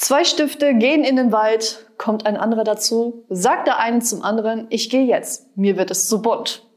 Zwei Stifte gehen in den Wald, kommt ein anderer dazu, sagt der eine zum anderen, ich gehe jetzt, mir wird es zu bunt.